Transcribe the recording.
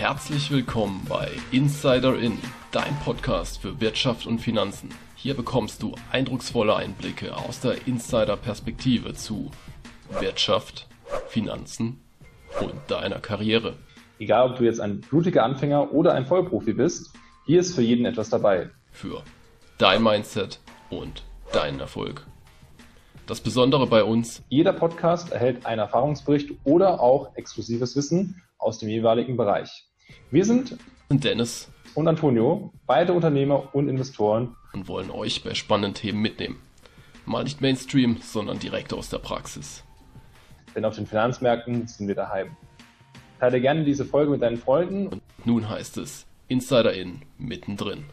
Herzlich willkommen bei Insider In, dein Podcast für Wirtschaft und Finanzen. Hier bekommst du eindrucksvolle Einblicke aus der Insider-Perspektive zu Wirtschaft, Finanzen und deiner Karriere. Egal, ob du jetzt ein blutiger Anfänger oder ein Vollprofi bist, hier ist für jeden etwas dabei. Für dein Mindset und deinen Erfolg. Das Besondere bei uns, Jeder Podcast erhält einen Erfahrungsbericht oder auch exklusives Wissen aus dem jeweiligen Bereich. Wir sind Dennis und Antonio, beide Unternehmer und Investoren. und wollen euch bei spannenden Themen mitnehmen. Mal nicht Mainstream, sondern direkt aus der Praxis. Denn auf den Finanzmärkten sind wir daheim. Teile gerne diese Folge mit deinen Freunden Und nun heißt es Insider In mittendrin.